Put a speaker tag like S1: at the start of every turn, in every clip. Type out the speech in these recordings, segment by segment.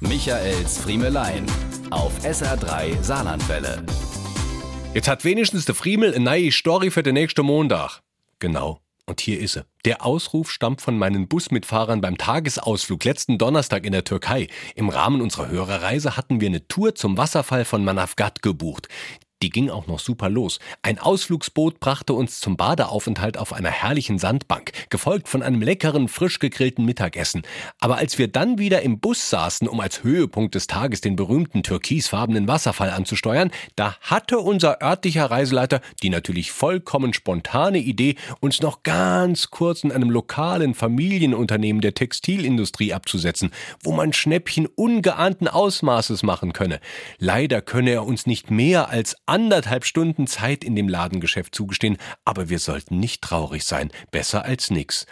S1: Michaels Friemelein auf SR3 Saarlandwelle.
S2: Jetzt hat wenigstens der Friemel eine neue Story für den nächsten Montag. Genau. Und hier ist sie. Der Ausruf stammt von meinen Busmitfahrern beim Tagesausflug letzten Donnerstag in der Türkei. Im Rahmen unserer Hörerreise hatten wir eine Tour zum Wasserfall von Manavgat gebucht. Die ging auch noch super los. Ein Ausflugsboot brachte uns zum Badeaufenthalt auf einer herrlichen Sandbank, gefolgt von einem leckeren, frisch gegrillten Mittagessen. Aber als wir dann wieder im Bus saßen, um als Höhepunkt des Tages den berühmten türkisfarbenen Wasserfall anzusteuern, da hatte unser örtlicher Reiseleiter die natürlich vollkommen spontane Idee, uns noch ganz kurz in einem lokalen Familienunternehmen der Textilindustrie abzusetzen, wo man Schnäppchen ungeahnten Ausmaßes machen könne. Leider könne er uns nicht mehr als anderthalb Stunden Zeit in dem Ladengeschäft zugestehen, aber wir sollten nicht traurig sein. Besser als nix.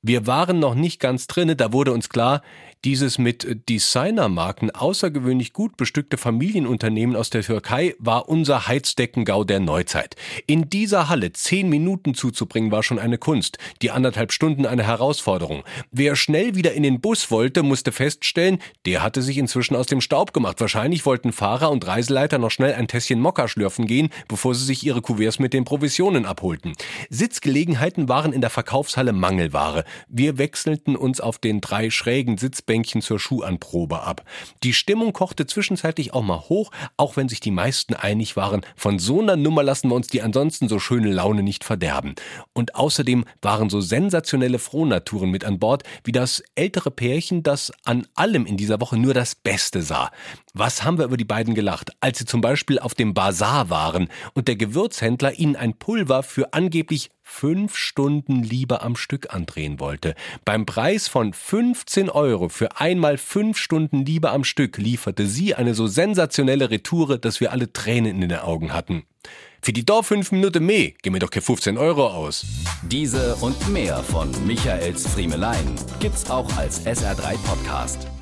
S2: Wir waren noch nicht ganz drinne, da wurde uns klar, dieses mit Designermarken außergewöhnlich gut bestückte Familienunternehmen aus der Türkei war unser Heizdeckengau der Neuzeit. In dieser Halle zehn Minuten zuzubringen war schon eine Kunst, die anderthalb Stunden eine Herausforderung. Wer schnell wieder in den Bus wollte, musste feststellen, der hatte sich inzwischen aus dem Staub gemacht. Wahrscheinlich wollten Fahrer und Reiseleiter noch schnell ein Tässchen Mokka schlürfen gehen, bevor sie sich ihre Kuverts mit den Provisionen abholten. Sitzgelegenheiten waren in der Verkaufshalle Mangelware. Wir wechselten uns auf den drei schrägen Sitzbänkchen zur Schuhanprobe ab. Die Stimmung kochte zwischenzeitlich auch mal hoch, auch wenn sich die meisten einig waren, von so einer Nummer lassen wir uns die ansonsten so schöne Laune nicht verderben. Und außerdem waren so sensationelle Frohnaturen mit an Bord, wie das ältere Pärchen, das an allem in dieser Woche nur das Beste sah. Was haben wir über die beiden gelacht, als sie zum Beispiel auf dem Bazar waren und der Gewürzhändler ihnen ein Pulver für angeblich fünf Stunden Liebe am Stück andrehen wollte. Beim Preis von 15 Euro für einmal fünf Stunden Liebe am Stück lieferte sie eine so sensationelle Retoure, dass wir alle Tränen in den Augen hatten. Für die da fünf Minuten mehr gehen mir doch keine 15 Euro aus.
S1: Diese und mehr von Michaels Friemelein gibt's auch als SR3 Podcast.